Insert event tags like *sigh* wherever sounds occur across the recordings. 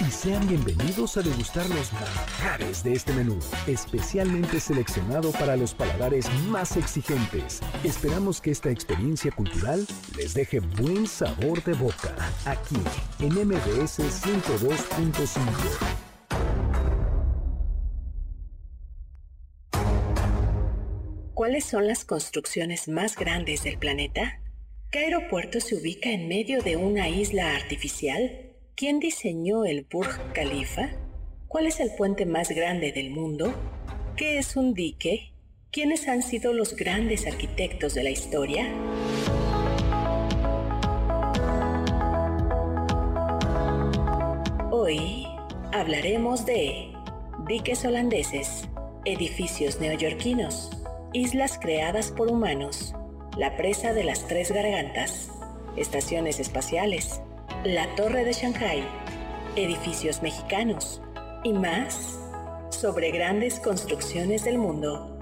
Y sean bienvenidos a degustar los manjares de este menú, especialmente seleccionado para los paladares más exigentes. Esperamos que esta experiencia cultural les deje buen sabor de boca, aquí en MBS 102.5. ¿Cuáles son las construcciones más grandes del planeta? ¿Qué aeropuerto se ubica en medio de una isla artificial? ¿Quién diseñó el Burj Khalifa? ¿Cuál es el puente más grande del mundo? ¿Qué es un dique? ¿Quiénes han sido los grandes arquitectos de la historia? Hoy hablaremos de diques holandeses, edificios neoyorquinos, islas creadas por humanos, la presa de las tres gargantas, estaciones espaciales, la Torre de Shanghai, edificios mexicanos y más sobre grandes construcciones del mundo.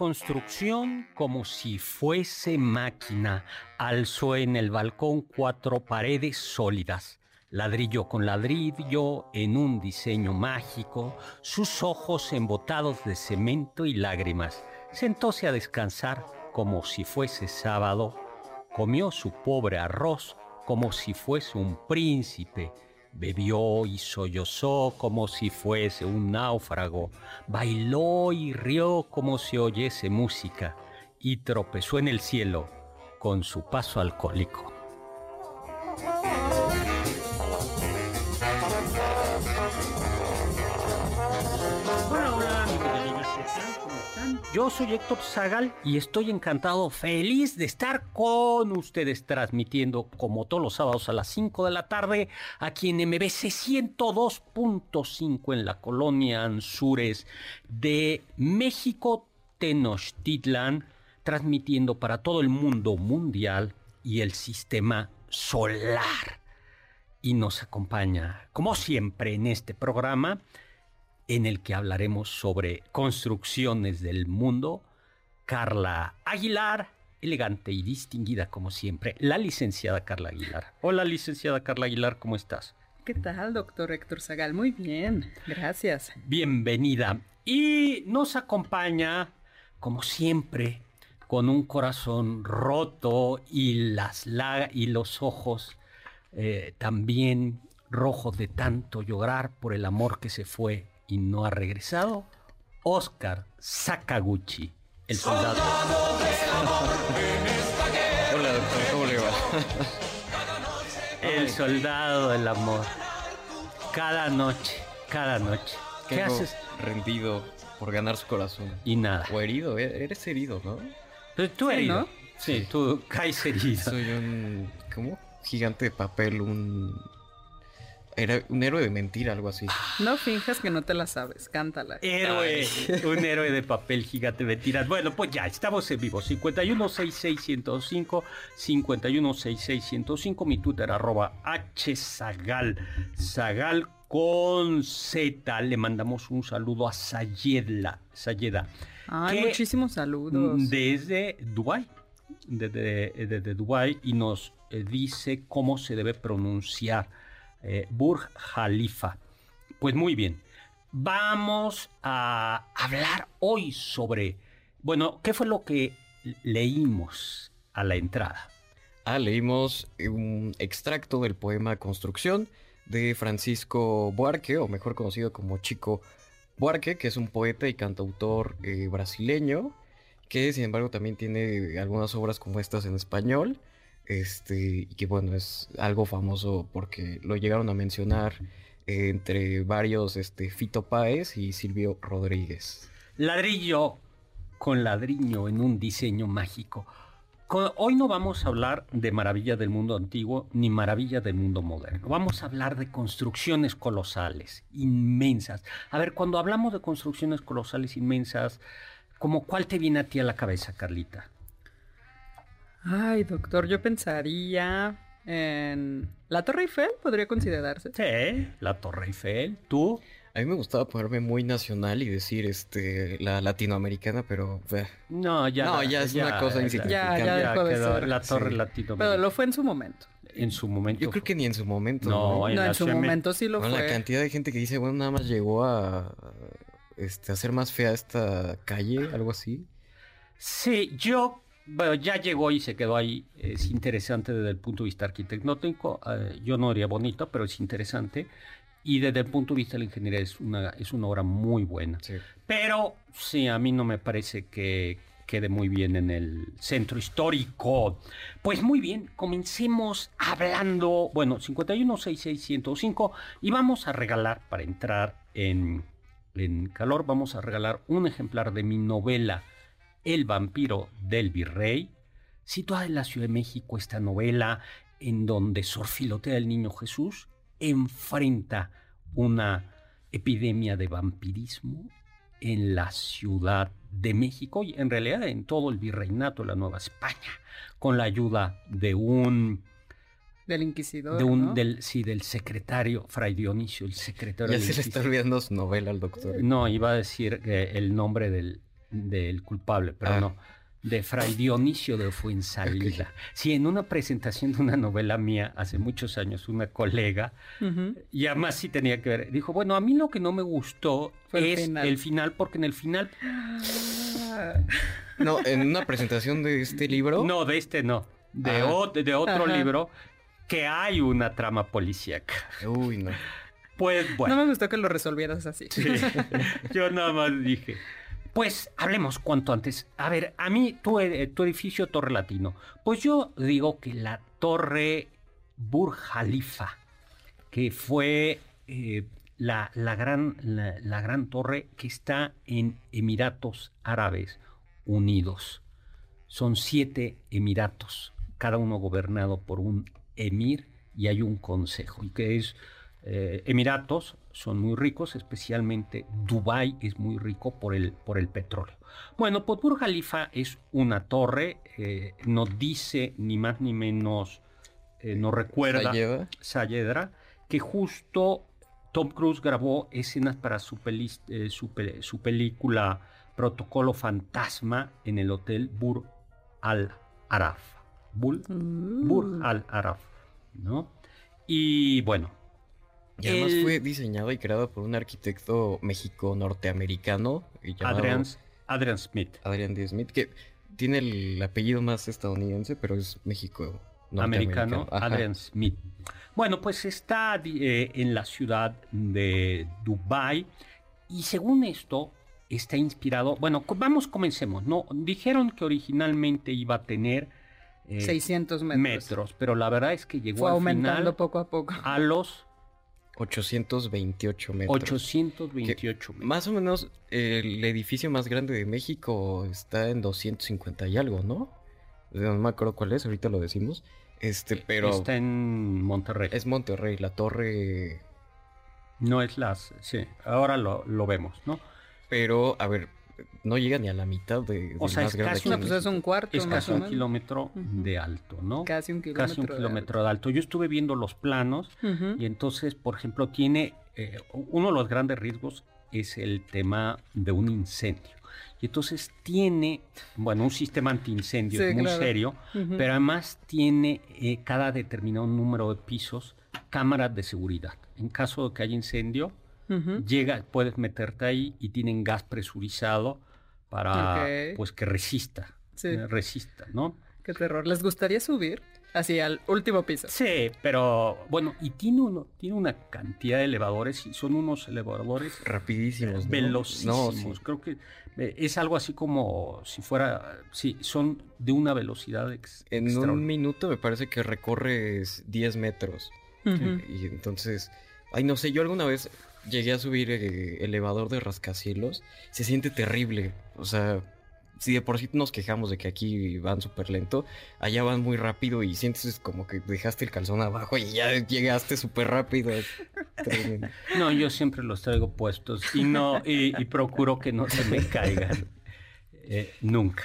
Construcción como si fuese máquina. Alzó en el balcón cuatro paredes sólidas, ladrillo con ladrillo, en un diseño mágico, sus ojos embotados de cemento y lágrimas. Sentóse a descansar como si fuese sábado. Comió su pobre arroz como si fuese un príncipe Bebió y sollozó como si fuese un náufrago, bailó y rió como si oyese música, y tropezó en el cielo con su paso alcohólico. Yo soy Héctor Zagal y estoy encantado, feliz de estar con ustedes transmitiendo como todos los sábados a las 5 de la tarde aquí en MBC 102.5 en la colonia Anzures de México, Tenochtitlan, transmitiendo para todo el mundo mundial y el sistema solar. Y nos acompaña, como siempre, en este programa en el que hablaremos sobre construcciones del mundo. Carla Aguilar, elegante y distinguida como siempre, la licenciada Carla Aguilar. Hola, licenciada Carla Aguilar, ¿cómo estás? ¿Qué tal, doctor Héctor Zagal? Muy bien, gracias. Bienvenida. Y nos acompaña, como siempre, con un corazón roto y, las y los ojos eh, también rojos de tanto llorar por el amor que se fue y no ha regresado, Oscar Sakaguchi, el soldado. Hola, doctor, ¿cómo le va? el soldado del amor. Cada noche, cada noche. ¿Qué haces? Rendido por ganar su corazón. Y nada. O herido, e-, eres herido, ¿no? Pero tú herido. Sí, tú caes herido. Soy un. ¿Cómo? Gigante de papel, un era un héroe de mentira, algo así. No finjas que no te la sabes, cántala. Héroe, un *laughs* héroe de papel gigante de mentiras. Bueno, pues ya, estamos en vivo. 5166105, 5166105, mi Twitter arroba hzagal, zagal con Z. Le mandamos un saludo a Sayeda. Sayeda. Ay, muchísimos saludos. Desde Dubai desde, desde Dubái y nos eh, dice cómo se debe pronunciar eh, Burj Khalifa. Pues muy bien, vamos a hablar hoy sobre, bueno, ¿qué fue lo que leímos a la entrada? Ah, leímos un extracto del poema Construcción de Francisco Buarque, o mejor conocido como Chico Buarque, que es un poeta y cantautor eh, brasileño, que sin embargo también tiene algunas obras como estas en español, este, que bueno, es algo famoso porque lo llegaron a mencionar entre varios este, Fito Páez y Silvio Rodríguez. Ladrillo con ladrillo en un diseño mágico. Hoy no vamos a hablar de maravilla del mundo antiguo ni maravilla del mundo moderno. Vamos a hablar de construcciones colosales, inmensas. A ver, cuando hablamos de construcciones colosales, inmensas, ¿como cuál te viene a ti a la cabeza, Carlita? Ay, doctor, yo pensaría en la Torre Eiffel, podría considerarse. Sí, la Torre Eiffel. ¿Tú? A mí me gustaba ponerme muy nacional y decir este la latinoamericana, pero no, ya no, ya es una cosa insignificante. Ya, ya, quedó la torre latinoamericana. Pero lo fue en su momento. En su momento. Yo creo que ni en su momento. No, en, su momento sí lo fue. La cantidad de gente que dice, bueno, nada más llegó a este, hacer más fea esta calle, algo así. Sí, yo bueno, ya llegó y se quedó ahí. Es interesante desde el punto de vista arquitectónico. Eh, yo no diría bonito, pero es interesante. Y desde el punto de vista de la ingeniería es una, es una obra muy buena. Pero sí, a mí no me parece que quede muy bien en el centro histórico. Pues muy bien, comencemos hablando, bueno, 5166105 y vamos a regalar, para entrar en, en calor, vamos a regalar un ejemplar de mi novela El vampiro del virrey, situada en la Ciudad de México, esta novela en donde sorfilotea el niño Jesús enfrenta una epidemia de vampirismo en la Ciudad de México y en realidad en todo el virreinato de la Nueva España, con la ayuda de un del inquisidor, de un, del, sí, del secretario, Fray Dionisio, el secretario. Ya se le está olvidando su novela al doctor. No, iba a decir el nombre del, del culpable, pero ah. no de Fray Dionisio de Fuensalida. Sí, en una presentación de una novela mía hace muchos años, una colega, y además sí tenía que ver, dijo, bueno, a mí lo que no me gustó es el final. porque en el final... No, en una presentación de este libro. No, de este no, de, ah. de otro libro que hay una trama policíaca. Uy, no. Pues bueno. No me gustó que lo resolvieras así. *laughs* Yo nada más dije, pues hablemos cuanto antes. A ver, a mí tu, eh, tu edificio Torre Latino. Pues yo digo que la Torre Burj Khalifa, que fue eh, la, gran, la, gran torre que está en Emiratos Árabes Unidos. Son siete emiratos, cada uno gobernado por un emir y hay un consejo, y que es eh, Emiratos son muy ricos, especialmente Dubái es muy rico por el, por el petróleo. Bueno, pues Burj Khalifa es una torre, eh, no dice ni más ni menos, eh, no recuerda Sayedra, que justo Tom Cruise grabó escenas para su, su, película Protocolo Fantasma en el hotel Burj Al Araf. Burj mm. Al Araf, ¿no? Y bueno, y además fue diseñado y creado por un arquitecto México-norteamericano. Adrian, Adrian Smith. Adrian D. Smith, que tiene el apellido más estadounidense, pero es México. Americano, Adrian Smith. Bueno, pues está eh, en la ciudad de Dubai y según esto está inspirado, bueno, vamos, comencemos, ¿no? Dijeron que originalmente iba a tener 600 eh, metros. pero la verdad es que llegó Fue aumentando poco a poco a los 828 metros. 828 metros. Más o menos el edificio más grande de México está en 250 y algo, ¿no? No me acuerdo cuál es, ahorita lo decimos. Este, pero. Está en Monterrey. Es Monterrey, la torre. No es las. Sí, ahora lo, lo vemos, ¿no? Pero, a ver, no llega ni a la mitad de, o sea, es casi pues es un cuarto es casi un kilómetro de alto no casi un kilómetro, casi un kilómetro de, alto. yo estuve viendo los planos y entonces por ejemplo tiene eh, uno de los grandes riesgos es el tema de un incendio. Y entonces tiene, bueno, un sistema antiincendio Sí, muy claro. serio, pero además tiene eh, cada determinado número de pisos cámaras de seguridad. En caso de que haya incendio, Ujú. llega, puedes meterte ahí y tienen gas presurizado para pues que resista, Sí. eh, resista, ¿no? Qué terror. ¿Les gustaría subir hacia el último piso? Sí, pero bueno, y tiene uno, tiene una cantidad de elevadores y son unos elevadores Rapidísimos. ¿no? velocísimos. No, sí. Creo que eh, es algo así como si fuera, sí, son de una velocidad ex- En un minuto me parece que recorres 10 metros. Y entonces, ay, no sé, yo alguna vez llegué a subir eh, elevador de rascacielos. Se siente terrible. O sea, si de por sí nos quejamos de que aquí van súper lento, allá van muy rápido y sientes como que dejaste el calzón abajo y ya llegaste súper rápido. No, yo siempre los traigo puestos y no y, procuro que no se me caigan eh, nunca.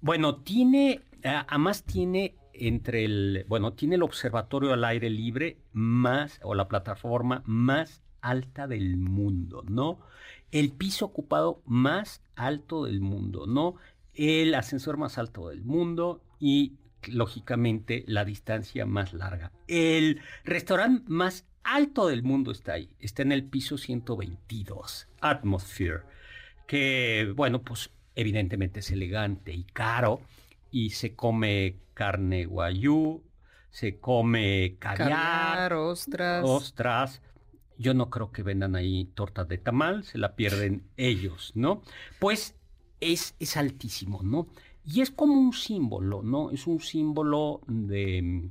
Bueno, tiene, además tiene entre el, bueno, tiene el observatorio al aire libre más o la plataforma más alta del mundo, ¿no? El piso ocupado más alto del mundo, ¿no? El ascensor más alto del mundo y lógicamente la distancia más larga. El restaurante más alto del mundo está ahí, está en el piso 122, Atmosphere, que bueno, pues evidentemente es elegante y caro y se come carne guayú, se come caviar, Caviar, ostras. ostras. Yo no creo que vendan ahí tortas de tamal, se la pierden ellos, ¿no? Pues es, es altísimo, ¿no? Y es como un símbolo, ¿no? Es un símbolo de mm,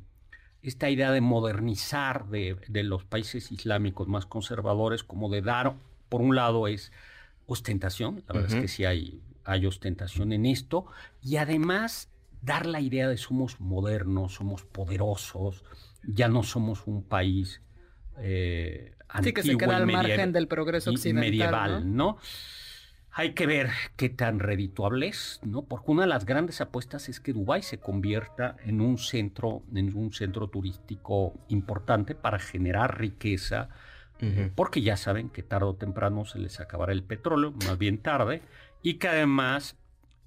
esta idea de modernizar de, de los países islámicos más conservadores, como de dar, por un lado es ostentación, la verdad es que sí hay, hay ostentación en esto, y además dar la idea de somos modernos, somos poderosos, ya no somos un país eh, Sí, que se antiguo queda al margen del progreso occidental. medieval, ¿no? ¿no? Hay que ver qué tan redituable es, ¿no? Porque una de las grandes apuestas es que Dubái se convierta en un centro, en un centro turístico importante para generar riqueza, eh, porque ya saben que tarde o temprano se les acabará el petróleo, más bien tarde, y que además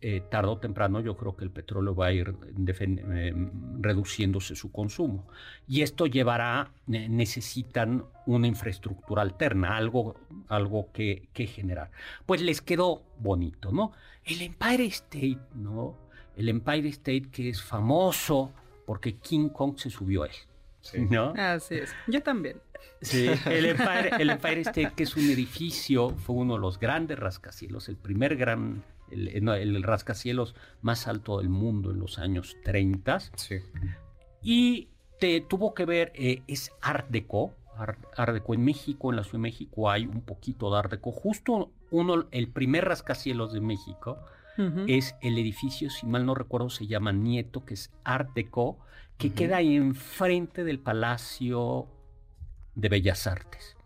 eh, tarde o temprano yo creo que el petróleo va a ir eh, reduciéndose su consumo. Y esto llevará, ne- necesitan una infraestructura alterna, algo, algo que, que generar. Pues les quedó bonito, ¿no? El Empire State, ¿no? El Empire State que es famoso porque King Kong se subió a él, Sí. ¿no? Así es. Yo también. Sí, el Empire, el Empire State, que es un edificio, fue uno de los grandes rascacielos, el primer gran, el, no, el rascacielos más alto del mundo en los años 30. Sí. Y te tuvo que ver, eh, es Art Deco, Art, Art Deco en México, en la Ciudad de México hay un poquito de Art Deco. Justo uno, el primer rascacielos de México es el edificio, si mal no recuerdo, se llama Nieto, que es Art Deco, que queda ahí enfrente del Palacio de Bellas Artes.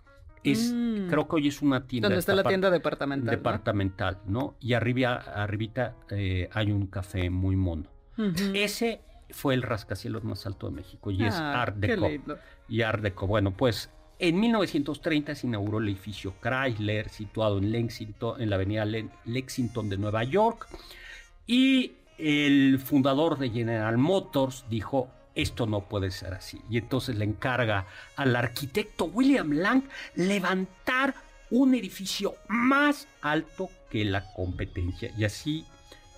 Es, Mm. Creo que hoy es una tienda. Donde está la tienda departamental. ¿no? departamental, ¿no? Y arriba, arribita eh, hay un café muy mono. Ese fue el rascacielos más alto de México y es Ah, Art Deco. Y Art Deco. Bueno, pues en 1930 se inauguró el edificio Chrysler, situado en Lexington, en la avenida Le- Lexington de Nueva York. Y el fundador de General Motors dijo, esto no puede ser así. Y entonces le encarga al arquitecto William Lang levantar un edificio más alto que la competencia. Y así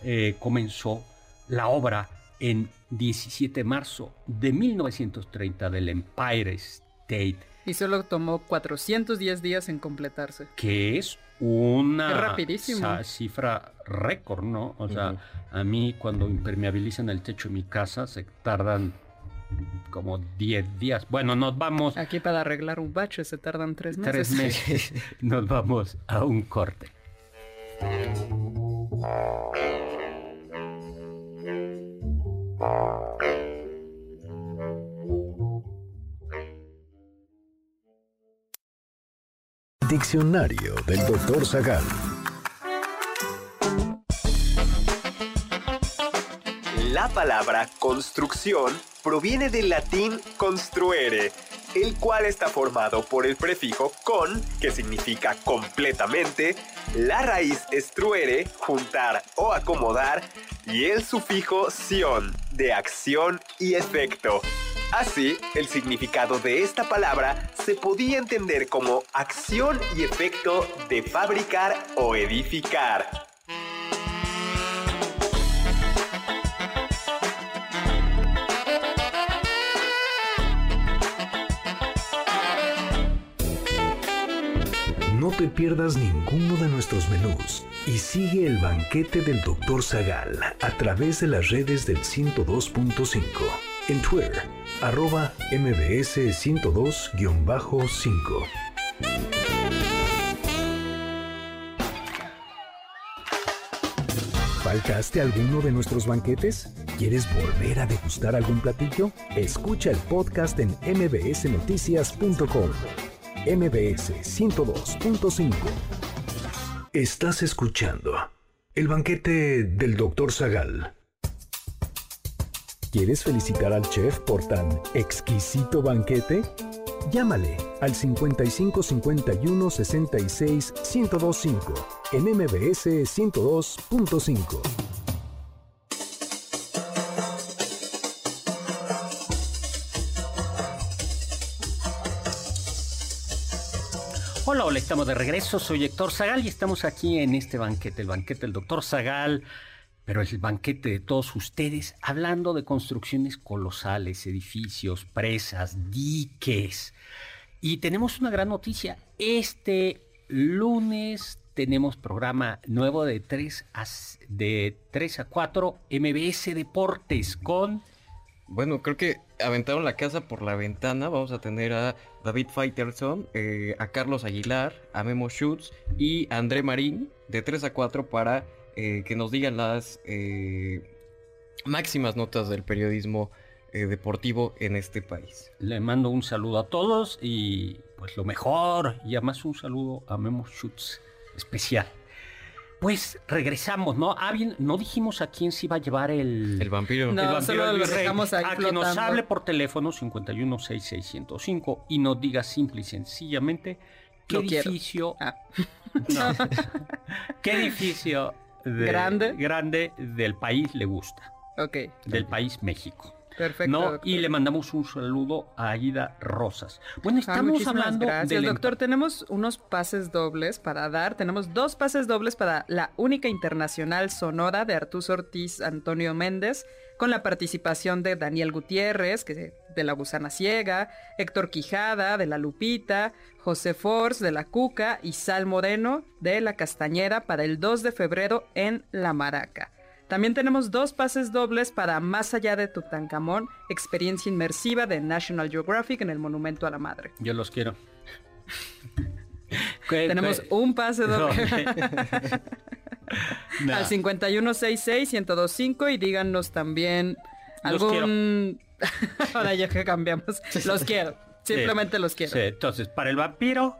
eh, comenzó la obra en 17 de marzo de 1930 del Empire State, Y solo tomó 410 días en completarse. que es una Es rapidísimo. sa- cifra récord, ¿no? O sea, a mí cuando impermeabilizan el techo de mi casa se tardan como 10 días. Bueno, nos vamos Aquí para arreglar un bache se tardan tres meses. tres meses, *laughs* nos vamos a un corte. Diccionario del Dr. Zagal. La palabra construcción proviene del latín construere, el cual está formado por el prefijo con, que significa completamente, la raíz estruere, juntar o acomodar, y el sufijo sion, de acción y efecto. Así, el significado de esta palabra se podía entender como acción y efecto de fabricar o edificar. Te pierdas ninguno de nuestros menús y sigue el banquete del Dr. Zagal a través de las redes del 102.5 en Twitter, arroba mbs 102-5. ¿Faltaste alguno de nuestros banquetes? ¿Quieres volver a degustar algún platillo? Escucha el podcast en mbsnoticias.com MBS 102.5. Estás escuchando el banquete del Dr. Zagal. ¿Quieres felicitar al chef por tan exquisito banquete? Llámale al 55 51 66 1025 en MBS 102.5. Hola, hola, estamos de regreso. Soy Héctor Zagal y estamos aquí en este banquete, el banquete del doctor Zagal, pero es el banquete de todos ustedes, hablando de construcciones colosales, edificios, presas, diques. Y tenemos una gran noticia. Este lunes tenemos programa nuevo de 3 a, de 3 a 4 MBS Deportes con bueno, creo que aventaron la casa por la ventana. Vamos a tener a David Faitelson, eh, a Carlos Aguilar, a Memo Schutz y a André Marín de 3 a 4 para eh, que nos digan las eh, máximas notas del periodismo deportivo en este país. Le mando un saludo a todos y pues lo mejor y además un saludo a Memo Schutz especial. Pues regresamos, ¿no? Ah, bien, no dijimos a quién se iba a llevar el... El vampiro. No, el vampiro solo lo dejamos ahí A que nos hable por teléfono 5166105 y nos diga simple y sencillamente qué edificio... Ah. *laughs* No. *laughs* ¿Qué edificio de- ¿Grande? grande del país le gusta? Ok, Del país México. Perfecto. ¿no? doctor. Y le mandamos un saludo a Aida Rosas. Bueno, estamos hablando gracias, del doctor. Tenemos unos pases dobles para dar. Tenemos dos pases dobles para la única internacional sonora de Artús Ortiz Antonio Méndez, con la participación de Daniel Gutiérrez, que de La Gusana Ciega, Héctor Quijada, de La Lupita, José Force, de La Cuca, y Sal Moreno, de La Castañera, para el 2 de febrero en La Maraca. También tenemos dos pases dobles para Más allá de Tutankamón, experiencia inmersiva de National Geographic en el Monumento a la Madre. Yo los quiero. *laughs* ¿Qué- Tenemos qué- un pase doble *laughs* No. al 5166-1025 y díganos también algún... *laughs* Ahora ya que cambiamos. Los quiero. Simplemente los quiero. Sí, entonces, para el vampiro,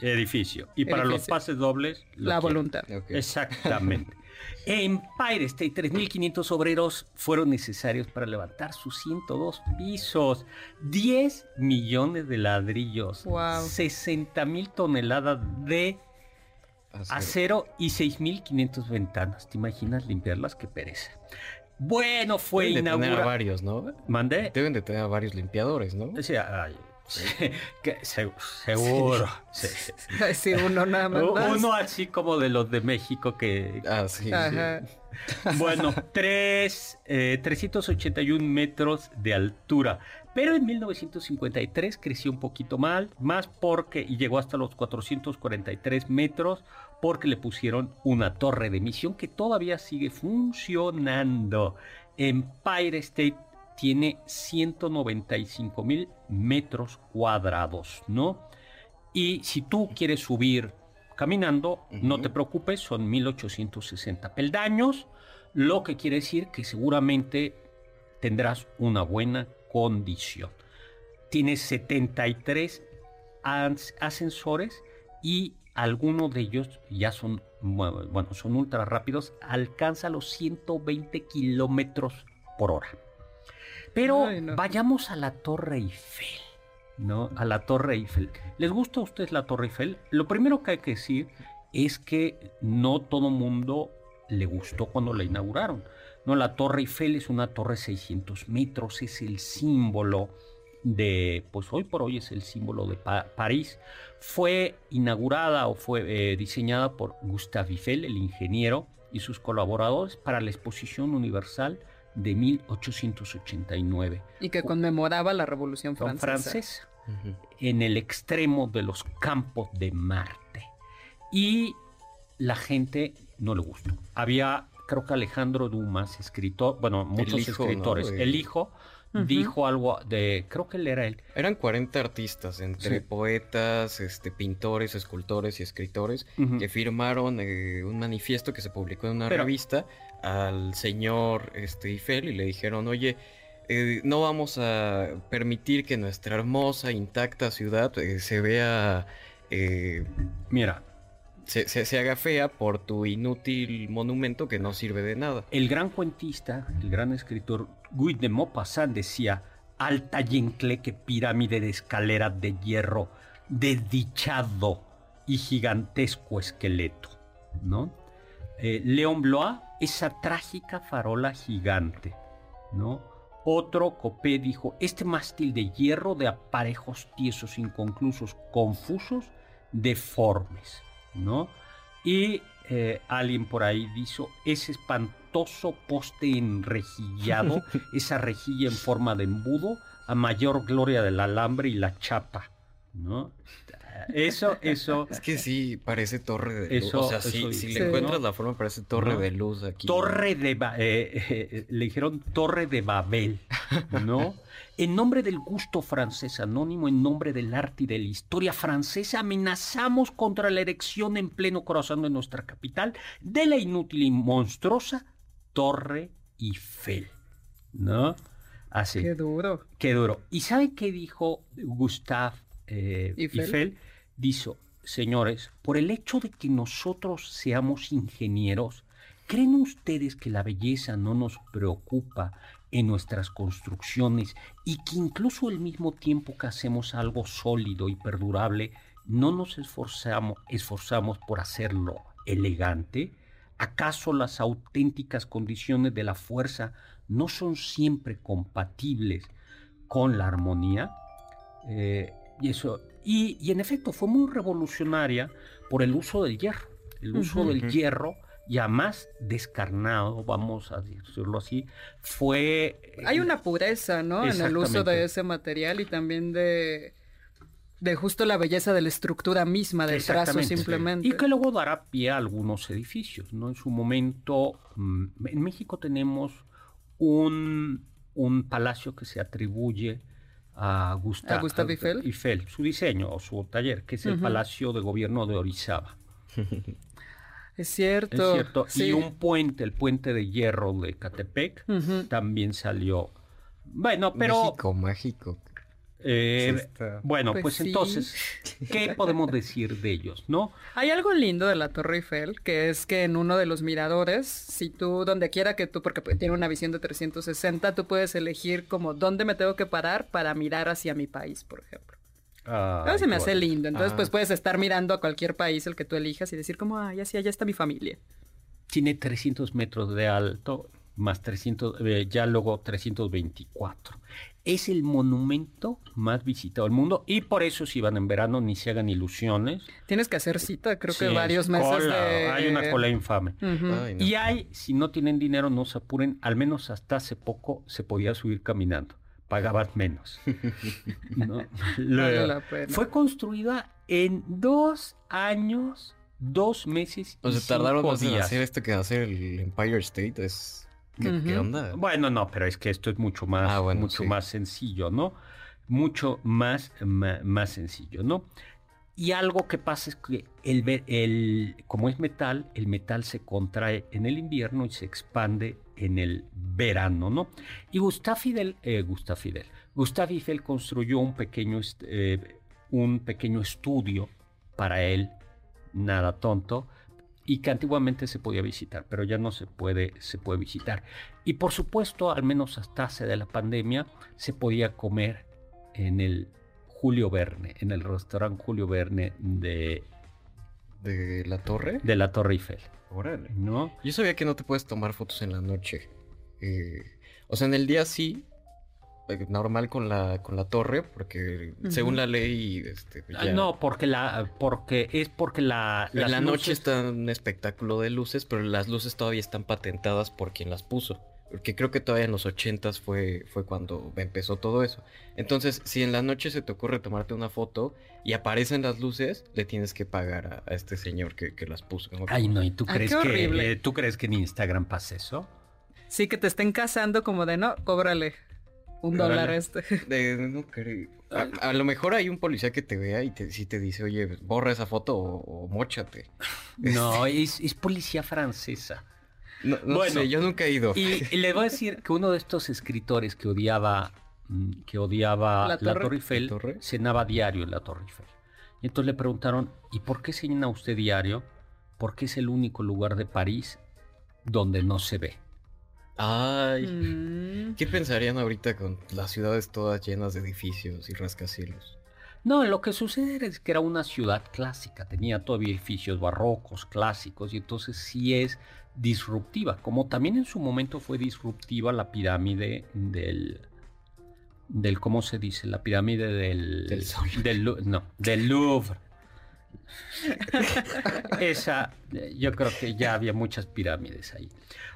edificio. Y para los pases dobles, La quiero. voluntad. Exactamente. Empire State, 3.500 obreros fueron necesarios para levantar sus 102 pisos, 10 millones de ladrillos, Wow. 60 mil toneladas de Así. acero y 6.500 ventanas. ¿Te imaginas limpiarlas? Qué pereza. Bueno, fue Deben de tener a inaugurado. varios, ¿no? ¿Mandé? Deben de tener a varios limpiadores, ¿no? Sí, ay, sí, *laughs* que se- seguro. sí. *laughs* Sí, uno nada más. Uno así como de los de México que... Ah, sí. sí. Ajá. *laughs* Bueno, tres, eh, 381 metros de altura. Pero en 1953 creció un poquito mal, más porque, y llegó hasta los 443 metros, porque le pusieron una torre de emisión que todavía sigue funcionando. Empire State tiene 195 mil metros cuadrados, ¿no? Y si tú quieres subir caminando, no te preocupes, son 1860 peldaños, lo que quiere decir que seguramente tendrás una buena condición. Tienes 73 ans- ascensores y algunos de ellos ya son, bueno, son ultra rápidos, alcanza los 120 kilómetros por hora. Pero Ay, no. vayamos a la Torre Eiffel. ¿no? A la Torre Eiffel. ¿Les gusta a ustedes la Torre Eiffel? Lo primero que hay que decir es que no todo mundo le gustó cuando la inauguraron. No, la Torre Eiffel es una torre de 600 metros, es el símbolo de, pues hoy por hoy es el símbolo de París. Fue inaugurada o fue eh, diseñada por Gustave Eiffel, el ingeniero, y sus colaboradores para la Exposición Universal de 1889. Y que conmemoraba la Revolución Francesa. francesa en el extremo de los campos de Marte. Y la gente no le gustó. Había, creo que Alejandro Dumas, escritor, bueno, muchos escritores, el hijo dijo algo de, creo que él era él. Eran 40 artistas, entre poetas, este, pintores, escultores y escritores, que firmaron eh, un manifiesto que se publicó en una revista al señor este, Eiffel y le dijeron, oye, eh, no vamos a permitir que nuestra hermosa, intacta ciudad eh, se vea... Mira, se, haga fea por tu inútil monumento que no sirve de nada. El gran cuentista, el gran escritor Guy de Maupassant decía, alta y encleque pirámide de escalera de hierro, desdichado y gigantesco esqueleto, ¿no? Eh, León Blois, esa trágica farola gigante, ¿no? Otro Copé dijo, este mástil de hierro de aparejos tiesos, inconclusos, confusos, deformes. ¿no? Y eh, alguien por ahí dijo, ese espantoso poste enrejillado, *laughs* esa rejilla en forma de embudo, a mayor gloria del alambre y la chapa, ¿no? Eso, eso. Es que sí, parece torre de luz. o sea, si le encuentras la forma, parece torre de luz aquí. Torre de. Eh, eh, le dijeron torre de Babel, ¿no? en nombre del gusto francés anónimo, en nombre del arte y de la historia francesa, amenazamos contra la erección en pleno corazón de nuestra capital de la inútil y monstruosa Torre Eiffel, ¿no? Así. Qué duro. Qué duro. ¿Y sabe qué dijo Gustave eh, Eiffel? Dijo, señores, por el hecho de que nosotros seamos ingenieros, ¿creen ustedes que la belleza no nos preocupa en nuestras construcciones y que incluso al mismo tiempo que hacemos algo sólido y perdurable, no nos esforzamos, esforzamos por hacerlo elegante? ¿Acaso las auténticas condiciones de la fuerza no son siempre compatibles con la armonía? Eh, y eso y, en efecto fue muy revolucionaria por el uso del hierro. El uso del hierro ya más descarnado, vamos a decirlo así, fue... Hay una pureza, ¿no? En el uso de ese material y también de, de justo la belleza de la estructura misma del trazo simplemente. Y que luego dará pie a algunos edificios, ¿no? En su momento, mm, en México tenemos un, un palacio que se atribuye a, Gustav, Eiffel? su diseño o su taller, que es el Palacio de Gobierno de Orizaba. *laughs* Es cierto. Es cierto. Y un puente, el puente de hierro de Catepec, también salió. Bueno, pero. México, mágico. Eh, bueno, pues, pues entonces, ¿qué *laughs* podemos decir de ellos, no? Hay algo lindo de la Torre Eiffel, que es que en uno de los miradores, si tú, donde quiera que tú, porque tiene una visión de 360, tú puedes elegir como dónde me tengo que parar para mirar hacia mi país, por ejemplo. Ah, se me hace lindo. Entonces, pues puedes estar mirando a cualquier país, el que tú elijas, y decir como, ah, ya sí, allá está mi familia. Tiene 300 metros de alto, más 300, eh, ya luego 324 es el monumento más visitado del mundo y por eso si van en verano ni se hagan ilusiones. Tienes que hacer cita, creo que varios meses de... Hay una cola infame. Y hay, si no tienen dinero, no se apuren, al menos hasta hace poco se podía subir caminando, pagaban menos. *laughs* Fue construida en dos años, dos meses. O sea, tardaron más en hacer esto que hacer el Empire State, es... ¿Qué, onda? Bueno, no, pero es que esto es mucho más, ah, mucho más sencillo, ¿no? Mucho más, más, sencillo, ¿no? Y algo que pasa es que el, el, como es metal, el metal se contrae en el invierno y se expande en el verano, ¿no? Y Gustave Fidel, eh, Fidel, Gustave Eiffel construyó un pequeño, eh, un pequeño estudio para él, nada tonto, y que antiguamente se podía visitar, pero ya no se puede, se puede visitar. Y por supuesto, al menos hasta hace de la pandemia, se podía comer en el Julio Verne, en el restaurante Julio Verne de, ¿De la torre? de la Torre Eiffel, Órale. ¿no? Yo sabía que no te puedes tomar fotos en la noche. Eh, o sea, en el día sí. Eh, Normal con la, con la torre, porque según la ley, este, Ah, ya- No, porque la, porque es porque la, En las la noche luces- está un espectáculo de luces, pero las luces todavía están patentadas por quien las puso. Porque creo que todavía en los ochentas fue, fue cuando empezó todo eso. Entonces, si en la noche se te ocurre tomarte una foto y aparecen las luces, le tienes que pagar a, a este señor que, que las puso. ¿no? Ay, no, ¿y tú Ay, crees qué que eh, tú crees que en Instagram pasa eso? Sí, que te estén casando como de no, cóbrale un dólar este. *laughs* De- no creo. A, a lo mejor hay un policía que te vea y te, sí te dice, oye, borra esa foto o, o móchate. *laughs* No, es, es policía francesa. No, no Bueno, sé, yo nunca he ido. Y, y le voy a decir que uno de estos escritores que odiaba, mm, que odiaba La la, Torre. Torre Eiffel, ¿La Torre? cenaba diario en la Torre Eiffel. Y entonces le preguntaron, ¿y por qué cena usted diario? Porque es el único lugar de París donde no se ve. Ay, Mm. ¿qué pensarían ahorita con las ciudades todas llenas de edificios y rascacielos? No, lo que sucede es que era una ciudad clásica, tenía todavía edificios barrocos, clásicos, y entonces sí es disruptiva, como también en su momento fue disruptiva la pirámide del, del ¿cómo se dice? La pirámide del... Del Sol. del Lu- no, del Louvre. *laughs* Esa, eh, yo creo que ya había muchas pirámides ahí.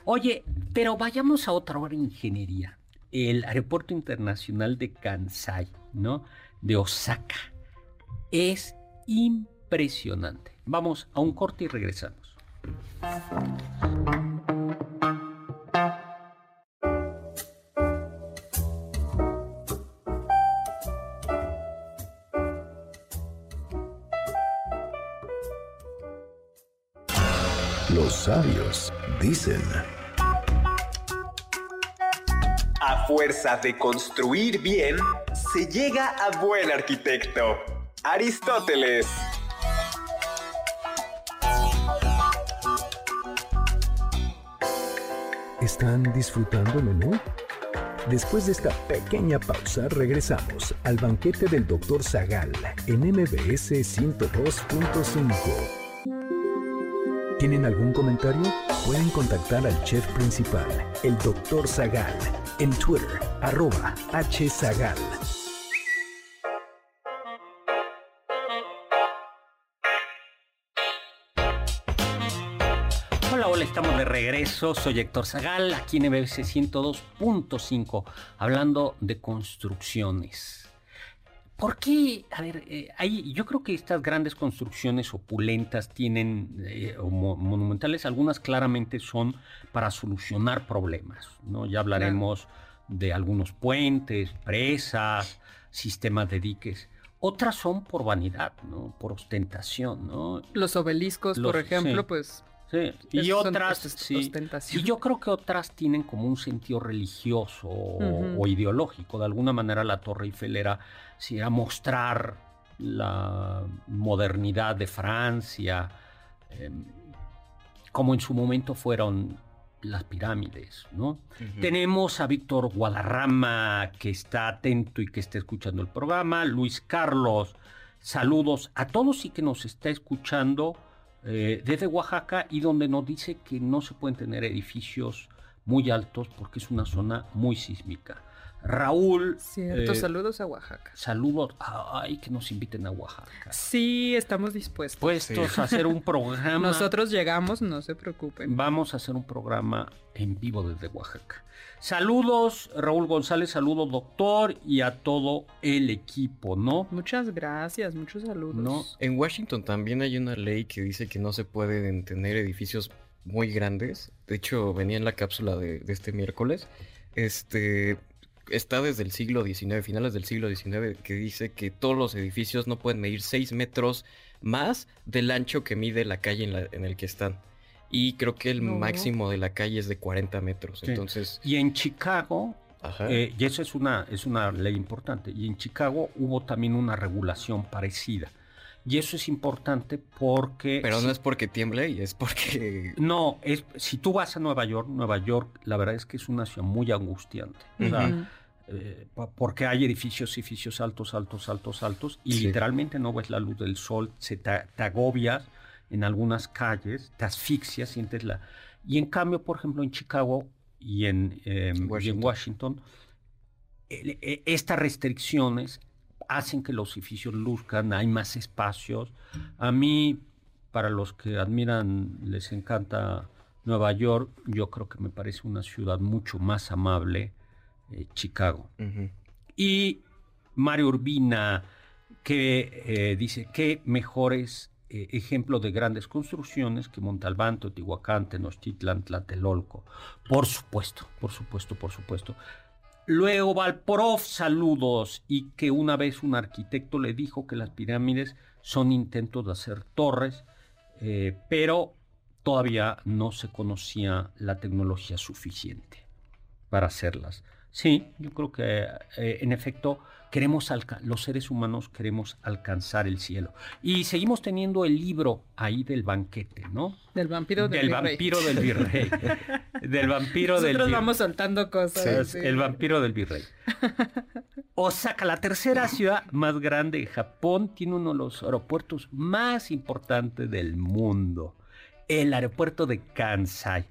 Oye, pero vayamos a otra hora de ingeniería. El aeropuerto internacional de Kansai, ¿no? De Osaka. Es impresionante. Vamos a un corte y regresamos. Dicen, A fuerza de construir bien, se llega a buen arquitecto. Aristóteles. ¿están disfrutando el menú? Después de esta pequeña pausa, regresamos al banquete del Dr. Zagal en MBS 102.5. ¿Tienen algún comentario? Pueden contactar al chef principal, el Dr. Zagal, en Twitter, arroba hzagal. Hola, hola, estamos de regreso. Soy Héctor Zagal, aquí en MBC 102.5, hablando de construcciones. ¿Por qué? A ver, eh, hay, yo creo que estas grandes construcciones opulentas tienen, eh, o mo- monumentales, algunas claramente son para solucionar problemas, ¿no? Ya hablaremos de algunos puentes, presas, sistemas de diques. Otras son por vanidad, ¿no? Por ostentación, ¿no? Los obeliscos, por ejemplo, sí. pues Sí, y Esos otras, sí. Y yo creo que otras tienen como un sentido religioso o- ideológico. De alguna manera la Torre Eiffel era, sí, a mostrar la modernidad de Francia, eh, como en su momento fueron las pirámides, ¿no? Tenemos a Víctor Guadarrama que está atento y que está escuchando el programa. Luis Carlos, saludos a todos y que nos está escuchando eh, desde Oaxaca y donde nos dice que no se pueden tener edificios muy altos porque es una zona muy sísmica. Raúl, cierto. eh, Saludos a Oaxaca. saludos. Ay, que nos inviten a Oaxaca. Sí, estamos dispuestos. Puestos a hacer un programa. Nosotros llegamos, no se preocupen. Vamos a hacer un programa en vivo desde Oaxaca. Saludos, Raúl González, saludos, doctor, y a todo el equipo, ¿no? Muchas gracias, muchos saludos. No. En Washington también hay una ley que dice que no se pueden tener edificios muy grandes. De hecho, venía en la cápsula de, de este miércoles. Este está desde el siglo XIX, finales del siglo XIX, que dice que todos los edificios no pueden medir 6 metros más del ancho que mide la calle en, la- en el que están. Y creo que el No. máximo de la calle es de 40 metros. Sí. Entonces, Y en Chicago, eh, y eso es una, es una ley importante, y en Chicago hubo también una regulación parecida. Y eso es importante porque... pero si- no es porque tiemble y es porque... *laughs* No, es, si tú vas a Nueva York, Nueva York, la verdad es que es una ciudad muy angustiante. O sea, Ujú. Eh, porque hay edificios, edificios altos, altos, altos, altos, y literalmente no ves la luz del sol, se te, agobias en algunas calles, te asfixias, sientes la... Y en cambio, por ejemplo, en Chicago y en, em, Washington, e, estas restricciones hacen que los edificios luzcan, hay más espacios. A mí, para los que admiran, les encanta Nueva York, yo creo que me parece una ciudad mucho más amable, eh, Chicago. Y Mario Urbina, que eh, dice que mejores eh, ejemplos de grandes construcciones que Montalbán, Teotihuacán, Tenochtitlan, Tlatelolco. Por supuesto, por supuesto, por supuesto. Luego Valprof, saludos, y que una vez un arquitecto le dijo que las pirámides son intentos de hacer torres, pero todavía no se conocía la tecnología suficiente para hacerlas. Sí, yo creo que eh, en efecto queremos los seres humanos queremos alcanzar el cielo. Y seguimos teniendo el libro ahí del banquete, ¿no? Del vampiro del, del vampiro del virrey. *laughs* del vampiro del Nosotros vamos soltando cosas. El vampiro del virrey. *laughs* Osaka, la tercera ciudad más grande de Japón, tiene uno de los aeropuertos más importantes del mundo. El aeropuerto de Kansai.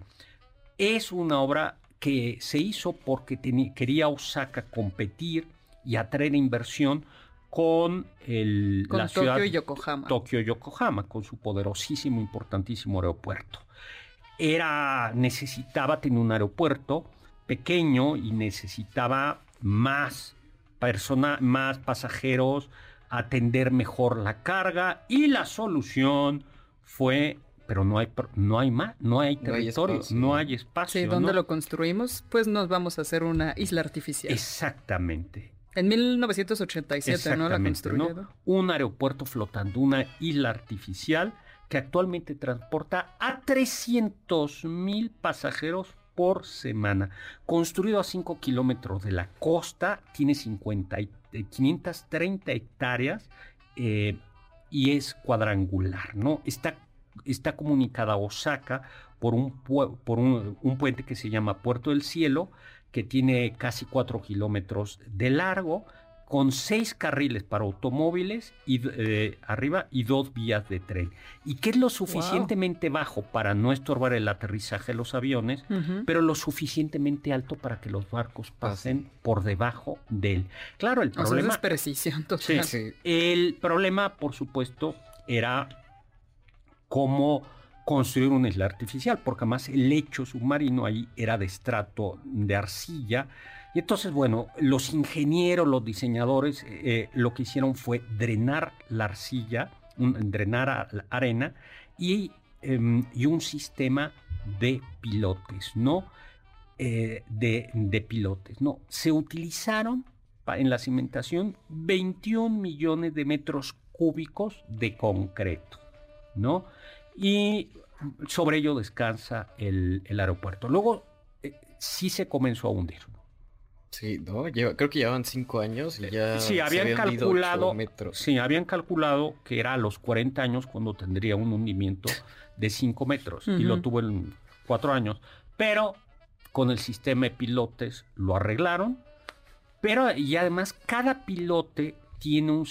Es una obra que se hizo porque quería Osaka competir y atraer inversión con, el, la Tokio ciudad y Yokohama. Tokio Yokohama, con su poderosísimo, importantísimo aeropuerto. Era, necesitaba tener un aeropuerto pequeño y necesitaba más persona, más pasajeros, atender mejor la carga y la solución fue pero no hay no hay más, no hay territorio, no hay espacio. sí, ¿dónde lo construimos? Pues nos vamos a hacer una isla artificial. Exactamente. En 1987, ¿no? La construyeron. Un aeropuerto flotando, una isla artificial que actualmente transporta a 300 mil pasajeros por semana. Construido a 5 kilómetros de la costa, tiene 50 530 hectáreas eh, y es cuadrangular, ¿no? Está está comunicada a Osaka por, un, por un, puente que se llama Puerto del Cielo, que tiene casi 4 kilómetros de largo, con seis carriles para automóviles y, eh, arriba y dos vías de tren. Y que es lo suficientemente bajo para no estorbar el aterrizaje de los aviones, pero lo suficientemente alto para que los barcos pasen por debajo de él. Claro, el problema... es precisión total. El problema, por supuesto, era cómo construir una isla artificial, porque además el lecho submarino ahí era de estrato de arcilla. Y entonces, bueno, los ingenieros, los diseñadores, eh, lo que hicieron fue drenar la arcilla, drenar la arena y, em, y, un sistema de pilotes, ¿no? Eh, de, de, pilotes, ¿no? Se utilizaron en la cimentación 21 millones de metros cúbicos de concreto, ¿no? y sobre ello descansa el, aeropuerto. Luego eh, sí se comenzó a hundir. Sí, ¿no? creo que llevan cinco años y ya sí, habían, calculado, Sí, habían calculado que era a los 40 años cuando tendría un hundimiento de 5 metros y lo tuvo en cuatro años. Pero con el sistema de pilotes lo arreglaron. Pero y además cada pilote tiene un,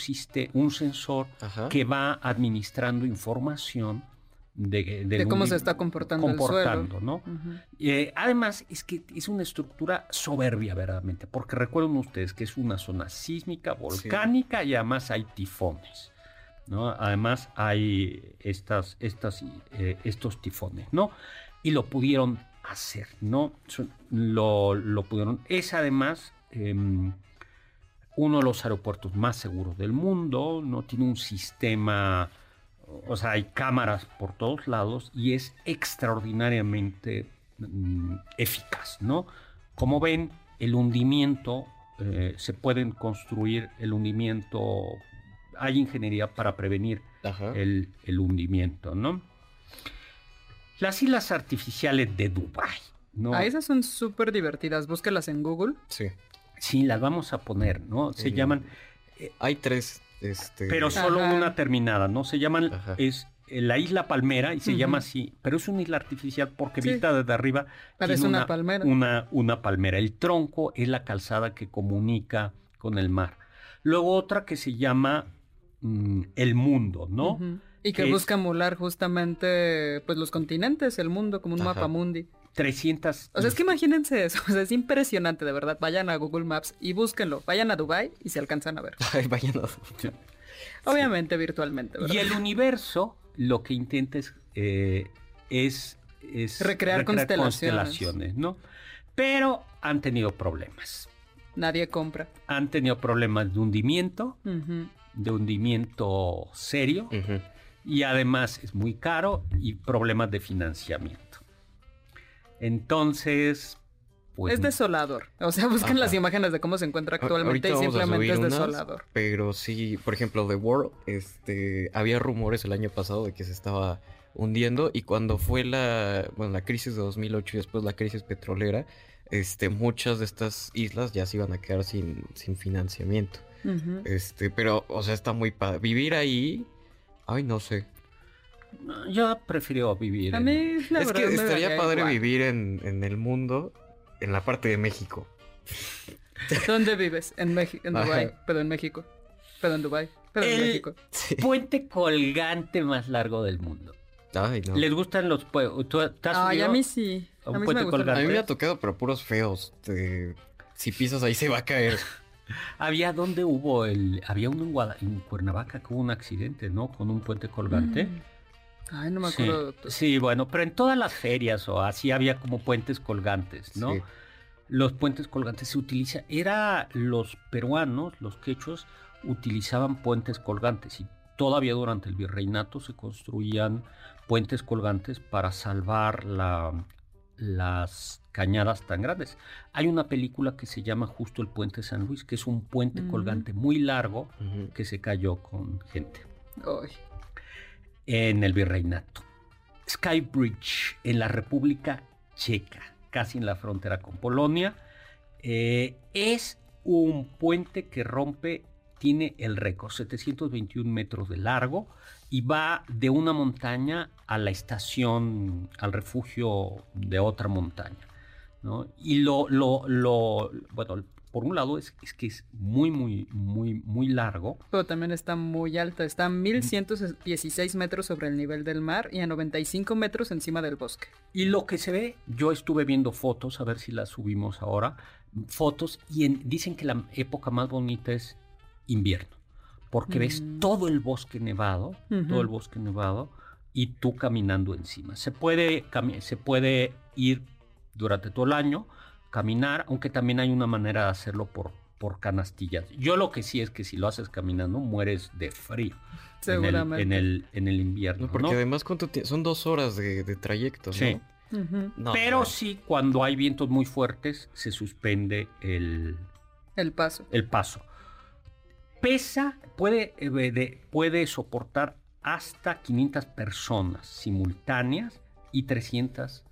un sensor que va administrando información de, cómo se está comportando, comportando el ¿no? Eh, además, es que es una estructura soberbia, verdaderamente, porque recuerden ustedes que es una zona sísmica, volcánica y además hay tifones. ¿no? Además hay estas, estas, eh, estos tifones, ¿no? Y lo pudieron hacer, ¿no? Lo, lo pudieron. Es además em, uno de los aeropuertos más seguros del mundo, no tiene un sistema o sea, hay cámaras por todos lados y es extraordinariamente mm, eficaz, ¿no? Como ven, el hundimiento, eh, se pueden construir el hundimiento, hay ingeniería para prevenir el, hundimiento, ¿no? Las islas artificiales de Dubái, ¿no? Ah, esas son súper divertidas, búscalas en Google. Sí. Sí, las vamos a poner, ¿no? Se llaman... Eh, hay tres este, Pero solo una terminada, ¿no? Se llaman, es la isla Palmera y se llama así, pero es una isla artificial porque vista desde arriba parece una, palmera. Una, una palmera. El tronco es la calzada que comunica con el mar. Luego otra que se llama mm, El Mundo, ¿no? Y que, busca emular justamente pues los continentes, el mundo como un mapa mundi. 300. O sea, es que imagínense eso, o sea, es impresionante, de verdad. Vayan a Google Maps y búsquenlo. Vayan a Dubai y se alcanzan a ver. *laughs* vayan a Obviamente virtualmente, ¿verdad? Y el universo lo que intenta es, eh, es, recrear, constelaciones. ¿no? Pero han tenido problemas. Nadie compra. Han tenido problemas de hundimiento, de hundimiento serio, y además es muy caro y problemas de financiamiento. Entonces, pues, es desolador. O sea, *laughs* busquen las imágenes de cómo se encuentra actualmente y simplemente es desolador. pero sí, por ejemplo, The World, este, había rumores el año pasado de que se estaba hundiendo y cuando fue la, bueno, la crisis de 2008 y después la crisis petrolera, este, muchas de estas islas ya se iban a quedar sin, sin financiamiento. Este, pero, o sea, está muy padre. Vivir ahí, ay, no sé. Yo prefiero vivir. A mí, es que estaría padre vivir en, en, el mundo, en la parte de México. *laughs* ¿Dónde vives? En México, en Dubai, pero en México, pero en Dubai, pero en México. Puente colgante más largo del mundo. Ay, no. ¿Les gustan los puentes? Ay, a mí sí. A, mí me a mí me ha tocado, pero puros feos. Si pisas ahí se va a caer. *laughs* había donde hubo el. Había uno en, en, Cuernavaca que hubo un accidente, ¿no? Con un puente colgante. Mm. Ay, no me acuerdo. Sí, bueno, pero en todas las ferias o así había como puentes colgantes, ¿no? Los puentes colgantes se utiliza, era los peruanos, los quechos, utilizaban puentes colgantes y todavía durante el virreinato se construían puentes colgantes para salvar la, las cañadas tan grandes. Hay una película que se llama justo el puente San Luis, que es un puente colgante muy largo que se cayó con gente. Ay en el virreinato. Skybridge en la República Checa, casi en la frontera con Polonia. Eh, es un puente que rompe, tiene el récord, 721 metros de largo y va de una montaña a la estación, al refugio de otra montaña. Y lo, lo, lo, bueno, por un lado es, que es muy, muy, muy, muy largo. Pero también está muy alto, está a 1116 metros sobre el nivel del mar y a 95 metros encima del bosque. Y lo que se ve, yo estuve viendo fotos, a ver si las subimos ahora, fotos, y dicen que la época más bonita es invierno, porque ves mm. todo el bosque nevado, todo el bosque nevado, y tú caminando encima. Se puede, se puede ir durante todo el año, caminar, aunque también hay una manera de hacerlo por, por canastillas. Yo lo que sí es que si lo haces caminando, mueres de frío. Seguramente. En el, en el, invierno. porque además, ¿cuánto son dos horas de, trayecto, sí. Pero sí, cuando hay vientos muy fuertes, se suspende el, el paso. El paso. Pesa, puede, eh, puede soportar hasta 500 personas simultáneas y 300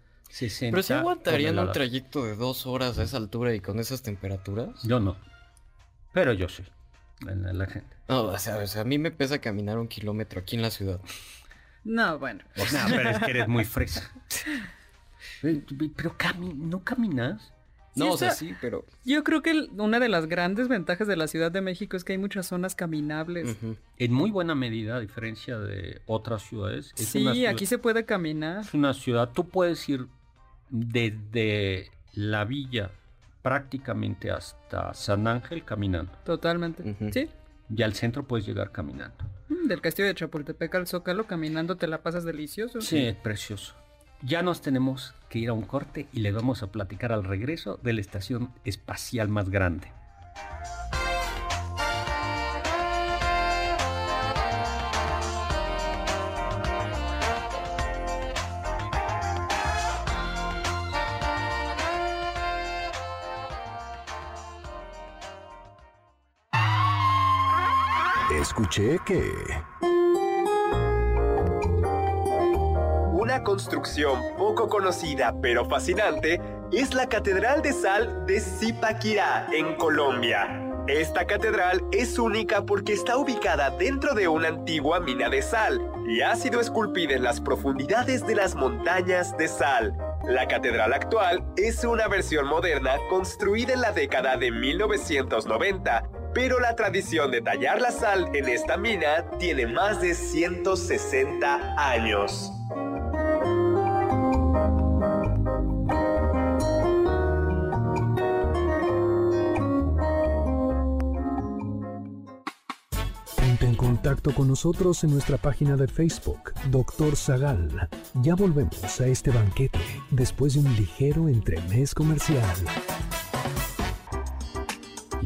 pero se aguantarían un trayecto de dos horas a esa altura y con esas temperaturas. Yo no. Pero yo sí. La, gente. No, o sea, a mí me pesa caminar un kilómetro aquí en la ciudad. No, bueno. no, pero es que eres muy fresa. *laughs* pero ¿no caminas? No, o sea, sí, pero... Yo creo que una de las grandes ventajas de la Ciudad de México es que hay muchas zonas caminables. En muy buena medida, a diferencia de otras ciudades. sí, aquí se puede caminar. Es una ciudad, tú puedes ir desde la villa prácticamente hasta San Ángel caminando. Totalmente. Sí. Y al centro puedes llegar caminando. Mm, del castillo de Chapultepec al Zócalo caminando te la pasas delicioso. Sí, es precioso. Ya nos tenemos que ir a un corte y le vamos a platicar al regreso de la estación espacial más grande. Escuché que... Una construcción poco conocida pero fascinante es la Catedral de Sal de Zipaquirá, en Colombia. Esta catedral es única porque está ubicada dentro de una antigua mina de sal y ha sido esculpida en las profundidades de las montañas de sal. La catedral actual es una versión moderna construida en la década de 1990, pero la tradición de tallar la sal en esta mina tiene más de 160 años. en contacto con nosotros en nuestra página de Facebook, Doctor Zagal. Ya volvemos a este banquete después de un ligero entremés comercial.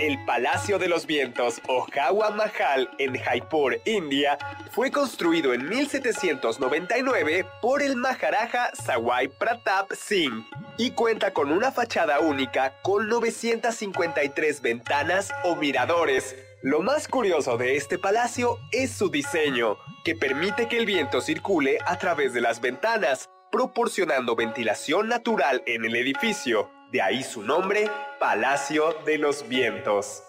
El Palacio de los Vientos o Hawa Mahal en Jaipur, India, fue construido en 1799 por el Maharaja Sawai Pratap Singh y cuenta con una fachada única con 953 ventanas o miradores. Lo más curioso de este palacio es su diseño, que permite que el viento circule a través de las ventanas, proporcionando ventilación natural en el edificio. De ahí su nombre, Palacio de los Vientos.